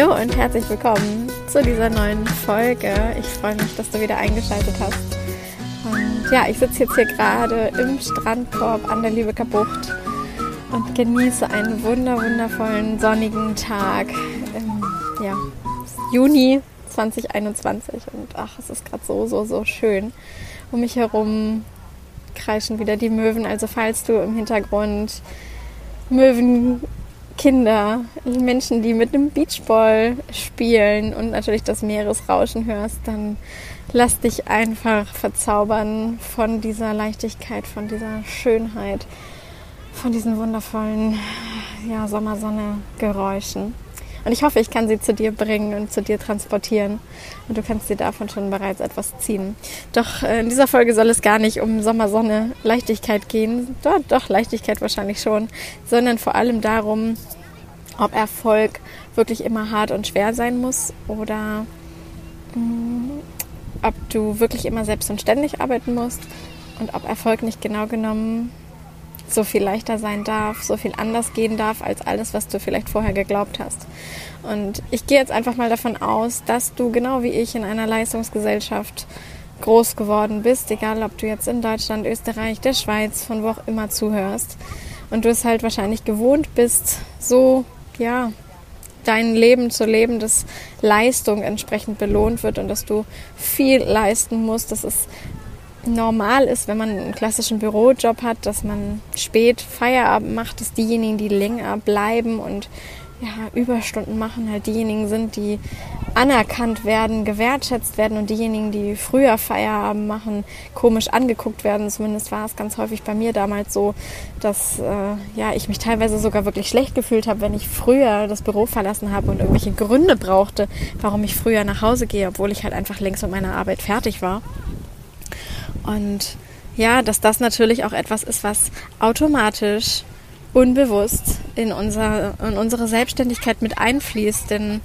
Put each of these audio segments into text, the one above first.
Hallo und herzlich willkommen zu dieser neuen Folge. Ich freue mich, dass du wieder eingeschaltet hast. Und ja, ich sitze jetzt hier gerade im Strandkorb an der Lübecker Bucht und genieße einen wunder wundervollen sonnigen Tag im ja, Juni 2021 und ach, es ist gerade so so so schön. Um mich herum kreischen wieder die Möwen, also falls du im Hintergrund Möwen Kinder, Menschen, die mit einem Beachball spielen und natürlich das Meeresrauschen hörst, dann lass dich einfach verzaubern von dieser Leichtigkeit, von dieser Schönheit, von diesen wundervollen ja, Sommersonne-Geräuschen. Und ich hoffe, ich kann sie zu dir bringen und zu dir transportieren. Und du kannst dir davon schon bereits etwas ziehen. Doch äh, in dieser Folge soll es gar nicht um Sommersonne, Leichtigkeit gehen. Doch, doch, Leichtigkeit wahrscheinlich schon. Sondern vor allem darum, ob Erfolg wirklich immer hart und schwer sein muss oder mh, mm, ob du wirklich immer selbst und ständig arbeiten musst und ob Erfolg nicht genau genommen so viel leichter sein darf, so viel anders gehen darf als alles, was du vielleicht vorher geglaubt hast. Und ich gehe jetzt einfach mal davon aus, dass du genau wie ich in einer Leistungsgesellschaft groß geworden bist, egal ob du jetzt in Deutschland, Österreich, der Schweiz, von wo auch immer zuhörst. Und du es halt wahrscheinlich gewohnt bist, so, ja, dein Leben zu leben, dass Leistung entsprechend belohnt wird und dass du viel leisten musst, dass es normal ist, wenn man einen klassischen Bürojob hat, dass man spät Feierabend macht, dass diejenigen, die länger bleiben und ja, Überstunden machen, halt diejenigen sind, die anerkannt werden, gewertschätzt werden und diejenigen, die früher Feierabend machen, komisch angeguckt werden. Zumindest war es ganz häufig bei mir damals so, dass äh, ja, ich mich teilweise sogar wirklich schlecht gefühlt habe, wenn ich früher das Büro verlassen habe und irgendwelche Gründe brauchte, warum ich früher nach Hause gehe, obwohl ich halt einfach längst mit meiner Arbeit fertig war. Und ja, dass das natürlich auch etwas ist, was automatisch, unbewusst in, unser, in unsere Selbstständigkeit mit einfließt. Denn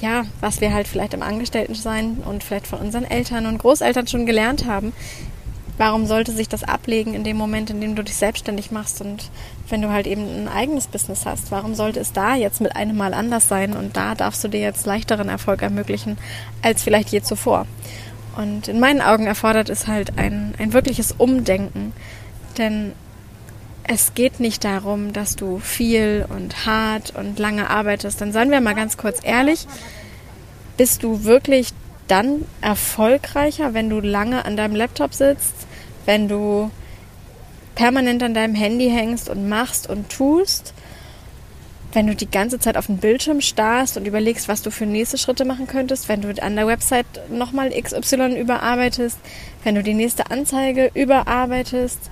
ja, was wir halt vielleicht im Angestelltensein und vielleicht von unseren Eltern und Großeltern schon gelernt haben, warum sollte sich das ablegen in dem Moment, in dem du dich selbstständig machst und wenn du halt eben ein eigenes Business hast? Warum sollte es da jetzt mit einem Mal anders sein und da darfst du dir jetzt leichteren Erfolg ermöglichen als vielleicht je zuvor? Und in meinen Augen erfordert es halt ein, ein wirkliches Umdenken. Denn es geht nicht darum, dass du viel und hart und lange arbeitest. Dann seien wir mal ganz kurz ehrlich, bist du wirklich dann erfolgreicher, wenn du lange an deinem Laptop sitzt, wenn du permanent an deinem Handy hängst und machst und tust? Wenn du die ganze Zeit auf den Bildschirm starrst und überlegst, was du für nächste Schritte machen könntest, wenn du an der Website nochmal XY überarbeitest, wenn du die nächste Anzeige überarbeitest,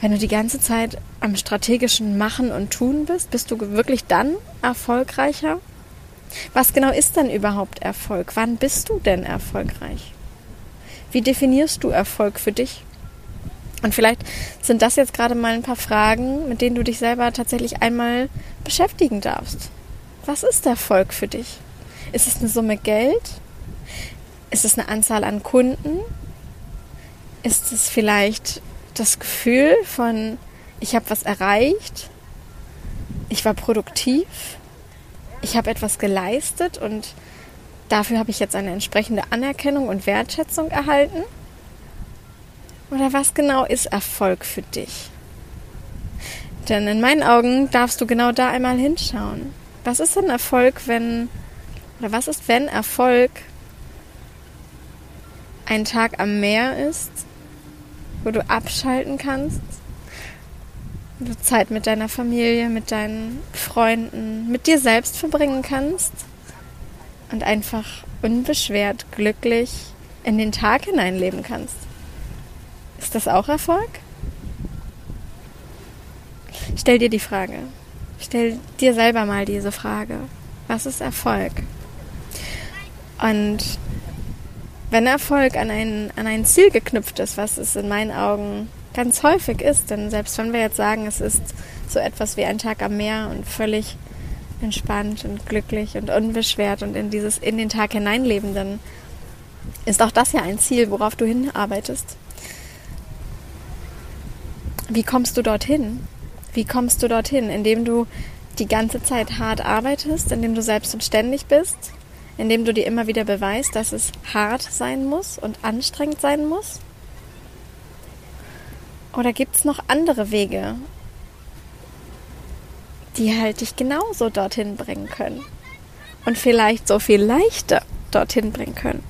wenn du die ganze Zeit am strategischen Machen und Tun bist, bist du wirklich dann erfolgreicher? Was genau ist denn überhaupt Erfolg? Wann bist du denn erfolgreich? Wie definierst du Erfolg für dich? Und vielleicht sind das jetzt gerade mal ein paar Fragen, mit denen du dich selber tatsächlich einmal beschäftigen darfst. Was ist Erfolg für dich? Ist es eine Summe Geld? Ist es eine Anzahl an Kunden? Ist es vielleicht das Gefühl von, ich habe was erreicht? Ich war produktiv? Ich habe etwas geleistet und dafür habe ich jetzt eine entsprechende Anerkennung und Wertschätzung erhalten? Oder was genau ist Erfolg für dich? Denn in meinen Augen darfst du genau da einmal hinschauen. Was ist denn Erfolg, wenn, oder was ist, wenn Erfolg ein Tag am Meer ist, wo du abschalten kannst, wo du Zeit mit deiner Familie, mit deinen Freunden, mit dir selbst verbringen kannst und einfach unbeschwert glücklich in den Tag hineinleben kannst. Ist das auch Erfolg? Stell dir die Frage. Stell dir selber mal diese Frage. Was ist Erfolg? Und wenn Erfolg an ein, an ein Ziel geknüpft ist, was es in meinen Augen ganz häufig ist, denn selbst wenn wir jetzt sagen, es ist so etwas wie ein Tag am Meer und völlig entspannt und glücklich und unbeschwert und in dieses in den Tag hineinleben, dann ist auch das ja ein Ziel, worauf du hinarbeitest. Wie kommst du dorthin? Wie kommst du dorthin? Indem du die ganze Zeit hart arbeitest, indem du selbst und ständig bist, indem du dir immer wieder beweist, dass es hart sein muss und anstrengend sein muss? Oder gibt es noch andere Wege, die halt dich genauso dorthin bringen können? Und vielleicht so viel leichter dorthin bringen können.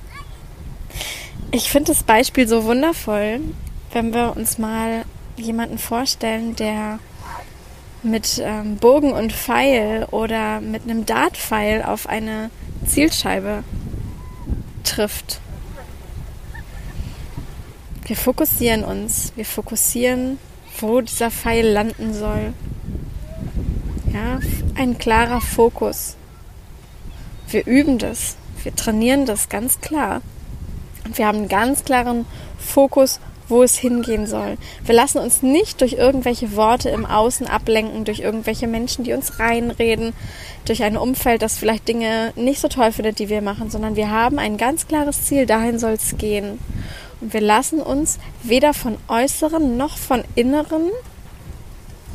Ich finde das Beispiel so wundervoll, wenn wir uns mal jemanden vorstellen, der mit ähm, Bogen und Pfeil oder mit einem Dartpfeil auf eine Zielscheibe trifft. Wir fokussieren uns, wir fokussieren, wo dieser Pfeil landen soll. Ja, ein klarer Fokus. Wir üben das, wir trainieren das ganz klar. Und wir haben einen ganz klaren Fokus, wo es hingehen soll. Wir lassen uns nicht durch irgendwelche Worte im Außen ablenken, durch irgendwelche Menschen, die uns reinreden, durch ein Umfeld, das vielleicht Dinge nicht so toll findet, die wir machen, sondern wir haben ein ganz klares Ziel, dahin soll es gehen. Und wir lassen uns weder von äußeren noch von inneren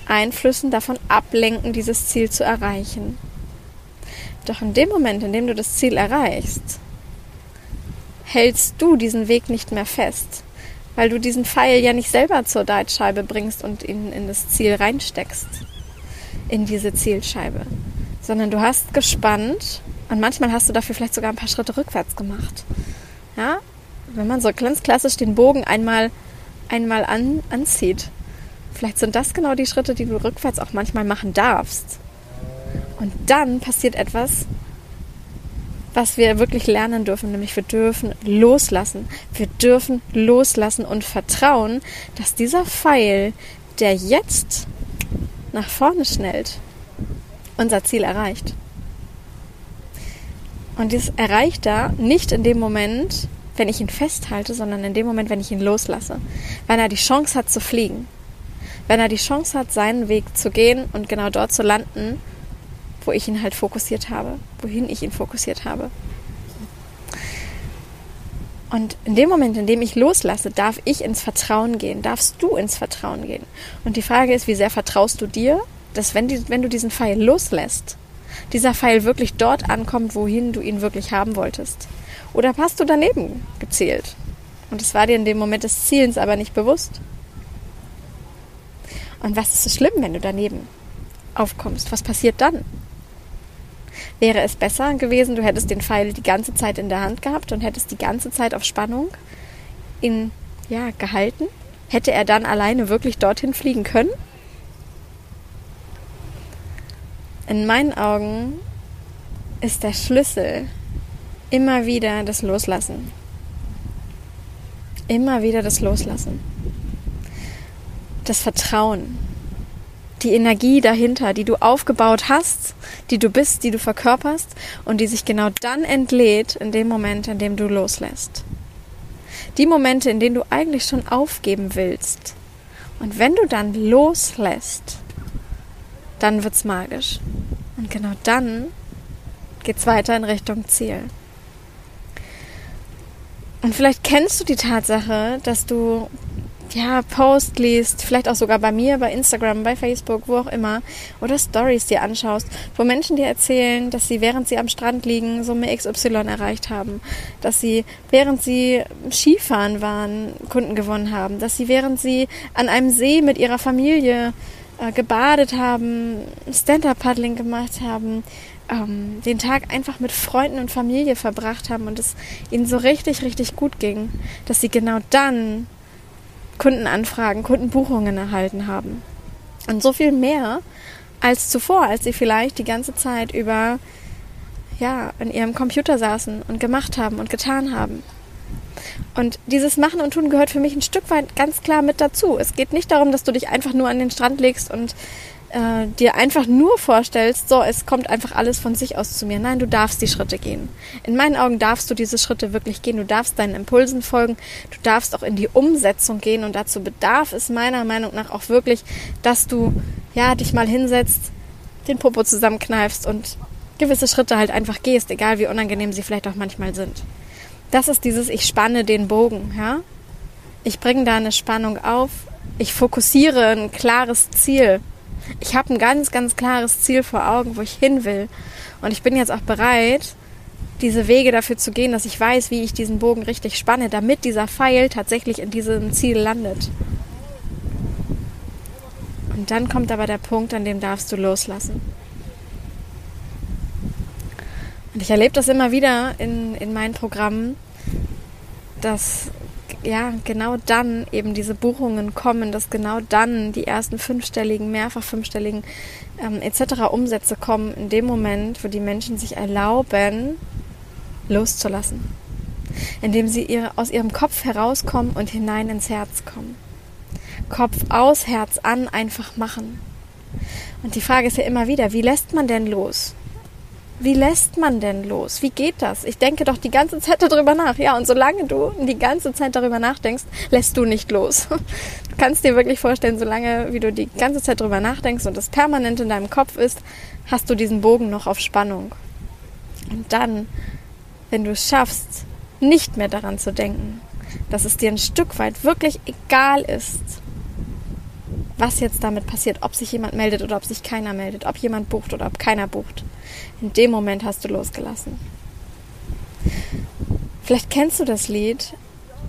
Einflüssen davon ablenken, dieses Ziel zu erreichen. Doch in dem Moment, in dem du das Ziel erreichst, hältst du diesen Weg nicht mehr fest, weil du diesen Pfeil ja nicht selber zur Dartscheibe bringst und ihn in das Ziel reinsteckst, in diese Zielscheibe, sondern du hast gespannt und manchmal hast du dafür vielleicht sogar ein paar Schritte rückwärts gemacht. Ja, wenn man so ganz klassisch den Bogen einmal, einmal an, anzieht, vielleicht sind das genau die Schritte, die du rückwärts auch manchmal machen darfst. Und dann passiert etwas, was wir wirklich lernen dürfen, nämlich wir dürfen loslassen. Wir dürfen loslassen und vertrauen, dass dieser Pfeil, der jetzt nach vorne schnellt, unser Ziel erreicht. Und das erreicht er nicht in dem Moment, wenn ich ihn festhalte, sondern in dem Moment, wenn ich ihn loslasse. Wenn er die Chance hat zu fliegen. Wenn er die Chance hat, seinen Weg zu gehen und genau dort zu landen, wo ich ihn halt fokussiert habe, wohin ich ihn fokussiert habe. Und in dem Moment, in dem ich loslasse, darf ich ins Vertrauen gehen, darfst du ins Vertrauen gehen. Und die Frage ist, wie sehr vertraust du dir, dass wenn, die, wenn du diesen Pfeil loslässt, dieser Pfeil wirklich dort ankommt, wohin du ihn wirklich haben wolltest? Oder hast du daneben gezählt? Und es war dir in dem Moment des Zielens aber nicht bewusst. Und was ist so schlimm, wenn du daneben aufkommst? Was passiert dann? Wäre es besser gewesen, du hättest den Pfeil die ganze Zeit in der Hand gehabt und hättest die ganze Zeit auf Spannung ihn ja, gehalten? Hätte er dann alleine wirklich dorthin fliegen können? In meinen Augen ist der Schlüssel immer wieder das Loslassen. Immer wieder das Loslassen. Das Vertrauen die Energie dahinter, die du aufgebaut hast, die du bist, die du verkörperst und die sich genau dann entlädt in dem Moment, in dem du loslässt. Die Momente, in denen du eigentlich schon aufgeben willst. Und wenn du dann loslässt, dann wird's magisch. Und genau dann geht's weiter in Richtung Ziel. Und vielleicht kennst du die Tatsache, dass du ja, Post liest, vielleicht auch sogar bei mir, bei Instagram, bei Facebook, wo auch immer, oder Stories dir anschaust, wo Menschen dir erzählen, dass sie, während sie am Strand liegen, Summe XY erreicht haben, dass sie, während sie Skifahren waren, Kunden gewonnen haben, dass sie, während sie an einem See mit ihrer Familie äh, gebadet haben, Stand-Up-Paddling gemacht haben, ähm, den Tag einfach mit Freunden und Familie verbracht haben und es ihnen so richtig, richtig gut ging, dass sie genau dann Kundenanfragen, Kundenbuchungen erhalten haben. Und so viel mehr als zuvor, als sie vielleicht die ganze Zeit über ja, in ihrem Computer saßen und gemacht haben und getan haben. Und dieses Machen und Tun gehört für mich ein Stück weit ganz klar mit dazu. Es geht nicht darum, dass du dich einfach nur an den Strand legst und äh, dir einfach nur vorstellst, so, es kommt einfach alles von sich aus zu mir. Nein, du darfst die Schritte gehen. In meinen Augen darfst du diese Schritte wirklich gehen. Du darfst deinen Impulsen folgen. Du darfst auch in die Umsetzung gehen. Und dazu bedarf es meiner Meinung nach auch wirklich, dass du, ja, dich mal hinsetzt, den Popo zusammenkneifst und gewisse Schritte halt einfach gehst, egal wie unangenehm sie vielleicht auch manchmal sind. Das ist dieses, ich spanne den Bogen, ja. Ich bringe da eine Spannung auf. Ich fokussiere ein klares Ziel Ich habe ein ganz, ganz klares Ziel vor Augen, wo ich hin will. Und ich bin jetzt auch bereit, diese Wege dafür zu gehen, dass ich weiß, wie ich diesen Bogen richtig spanne, damit dieser Pfeil tatsächlich in diesem Ziel landet. Und dann kommt aber der Punkt, an dem darfst du loslassen. Und ich erlebe das immer wieder in, in meinen Programmen, dass ja genau dann eben diese Buchungen kommen, dass genau dann die ersten fünfstelligen, mehrfach fünfstelligen ähm, etc. Umsätze kommen, in dem Moment, wo die Menschen sich erlauben, loszulassen. Indem sie ihre, aus ihrem Kopf herauskommen und hinein ins Herz kommen. Kopf aus, Herz an, einfach machen. Und die Frage ist ja immer wieder, wie lässt man denn los? Wie lässt man denn los? Wie geht das? Ich denke doch die ganze Zeit darüber nach. Ja, und solange du die ganze Zeit darüber nachdenkst, lässt du nicht los. Du kannst dir wirklich vorstellen, solange wie du die ganze Zeit darüber nachdenkst und das permanent in deinem Kopf ist, hast du diesen Bogen noch auf Spannung. Und dann, wenn du es schaffst, nicht mehr daran zu denken, dass es dir ein Stück weit wirklich egal ist, was jetzt damit passiert, ob sich jemand meldet oder ob sich keiner meldet, ob jemand bucht oder ob keiner bucht in dem Moment hast du losgelassen. Vielleicht kennst du das Lied.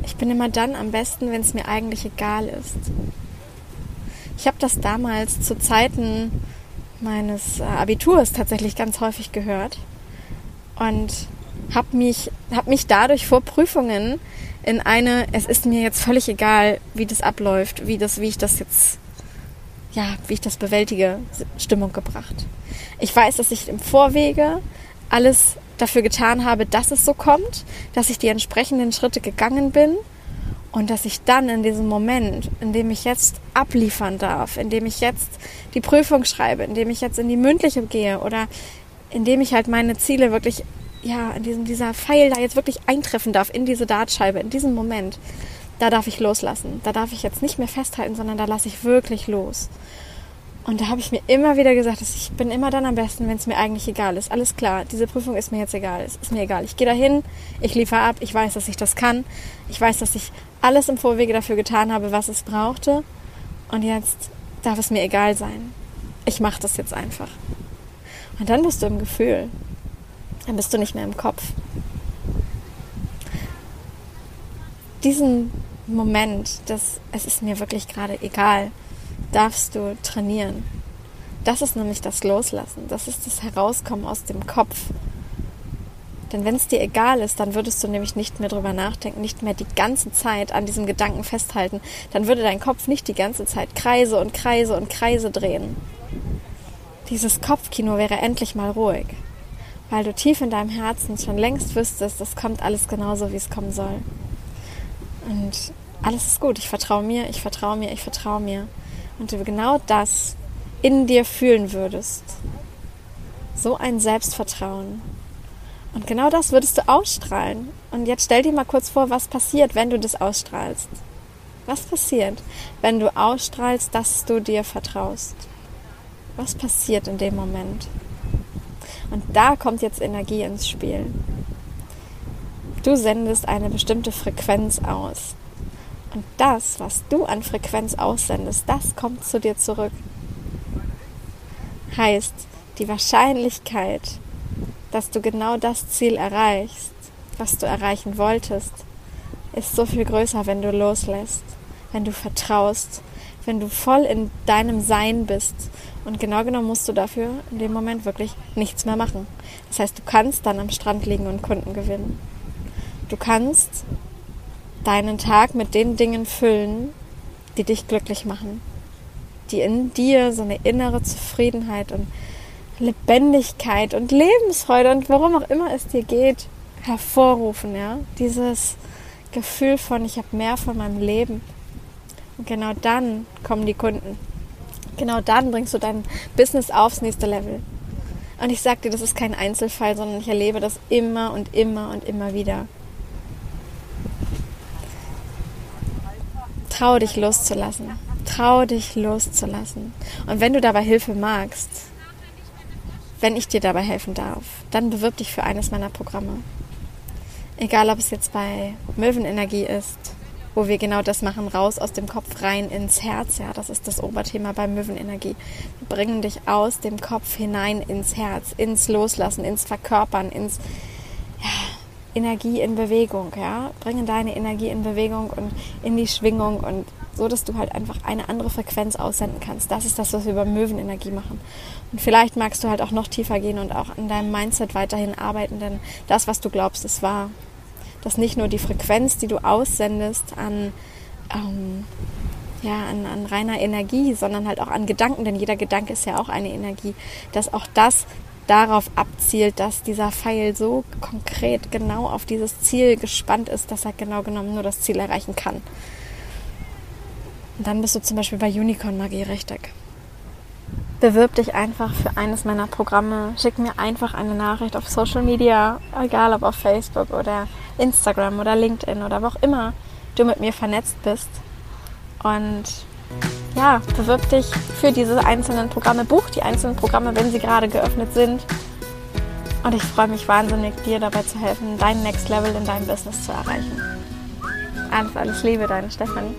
Ich bin immer dann am besten, wenn es mir eigentlich egal ist. Ich habe das damals zu Zeiten meines äh, Abiturs tatsächlich ganz häufig gehört und habe mich, hab mich dadurch vor Prüfungen in eine, es ist mir jetzt völlig egal, wie das abläuft, wie, das, wie ich das jetzt, ja, wie ich das bewältige, Stimmung gebracht. Ich weiß, dass ich im Vorwege alles dafür getan habe, dass es so kommt, dass ich die entsprechenden Schritte gegangen bin und dass ich dann in diesem Moment, in dem ich jetzt abliefern darf, in dem ich jetzt die Prüfung schreibe, in dem ich jetzt in die mündliche gehe oder in dem ich halt meine Ziele wirklich, ja, in diesem, dieser Pfeil da jetzt wirklich eintreffen darf, in diese Dartscheibe, in diesem Moment, da darf ich loslassen. Da darf ich jetzt nicht mehr festhalten, sondern da lasse ich wirklich los. Und da habe ich mir immer wieder gesagt, dass ich bin immer dann am besten, wenn es mir eigentlich egal ist. Alles klar, diese Prüfung ist mir jetzt egal. Es ist mir egal. Ich gehe dahin, ich liefere ab, ich weiß, dass ich das kann. Ich weiß, dass ich alles im Vorwege dafür getan habe, was es brauchte. Und jetzt darf es mir egal sein. Ich mache das jetzt einfach. Und dann bist du im Gefühl. Dann bist du nicht mehr im Kopf. Diesen Moment, dass es ist mir wirklich gerade egal darfst du trainieren. Das ist nämlich das Loslassen. Das ist das Herauskommen aus dem Kopf. Denn wenn es dir egal ist, dann würdest du nämlich nicht mehr drüber nachdenken, nicht mehr die ganze Zeit an diesem Gedanken festhalten. Dann würde dein Kopf nicht die ganze Zeit Kreise und Kreise und Kreise drehen. Dieses Kopfkino wäre endlich mal ruhig, weil du tief in deinem Herzen schon längst wüsstest, das kommt alles genauso, wie es kommen soll. Und alles ist gut. Ich vertraue mir, ich vertraue mir, ich vertraue mir und du genau das in dir fühlen würdest. So ein Selbstvertrauen. Und genau das würdest du ausstrahlen. Und jetzt stell dir mal kurz vor, was passiert, wenn du das ausstrahlst. Was passiert, wenn du ausstrahlst, dass du dir vertraust? Was passiert in dem Moment? Und da kommt jetzt Energie ins Spiel. Du sendest eine bestimmte Frequenz aus. Und das, was du an Frequenz aussendest, das kommt zu dir zurück. Heißt, die Wahrscheinlichkeit, dass du genau das Ziel erreichst, was du erreichen wolltest, ist so viel größer, wenn du loslässt, wenn du vertraust, wenn du voll in deinem Sein bist. Und genau genommen musst du dafür in dem Moment wirklich nichts mehr machen. Das heißt, du kannst dann am Strand liegen und Kunden gewinnen. Du kannst deinen Tag mit den Dingen füllen, die dich glücklich machen, die in dir so eine innere Zufriedenheit und Lebendigkeit und Lebensfreude und worum auch immer es dir geht, hervorrufen, ja, dieses Gefühl von ich habe mehr von meinem Leben. Und genau dann kommen die Kunden. Genau dann bringst du dein Business aufs nächste Level. Und ich sag dir, das ist kein Einzelfall, sondern ich erlebe das immer und immer und immer wieder. Trau dich loszulassen. Trau dich loszulassen. Und wenn du dabei Hilfe magst, wenn ich dir dabei helfen darf, dann bewirb dich für eines meiner Programme. Egal, ob es jetzt bei Möwenenergie ist wo wir genau das machen, raus aus dem Kopf rein ins Herz. Ja, das ist das Oberthema bei Möwenenergie. Wir bringen dich aus dem Kopf hinein ins Herz, ins Loslassen, ins Verkörpern, ins Energie in Bewegung. Ja, bringen deine Energie in Bewegung und in die Schwingung und so, dass du halt einfach eine andere Frequenz aussenden kannst. Das ist das, was wir über Möwenenergie machen. Und vielleicht magst du halt auch noch tiefer gehen und auch an deinem Mindset weiterhin arbeiten, denn das, was du glaubst, ist wahr dass nicht nur die Frequenz, die du aussendest an, ähm, ja, an, an reiner Energie, sondern halt auch an Gedanken, denn jeder Gedanke ist ja auch eine Energie, dass auch das darauf abzielt, dass dieser Pfeil so konkret genau auf dieses Ziel gespannt ist, dass er genau genommen nur das Ziel erreichen kann. Und dann bist du zum Beispiel bei Unicorn Magie richtig. Bewirb dich einfach für eines meiner Programme. Schick mir einfach eine Nachricht auf Social Media, egal ob auf Facebook oder Instagram oder LinkedIn oder wo auch immer du mit mir vernetzt bist. Und ja, bewirb dich für diese einzelnen Programme, buch die einzelnen Programme, wenn sie gerade geöffnet sind. Und ich freue mich wahnsinnig, dir dabei zu helfen, dein Next Level in deinem Business zu erreichen. Alles, alles Liebe, deine Stefanie.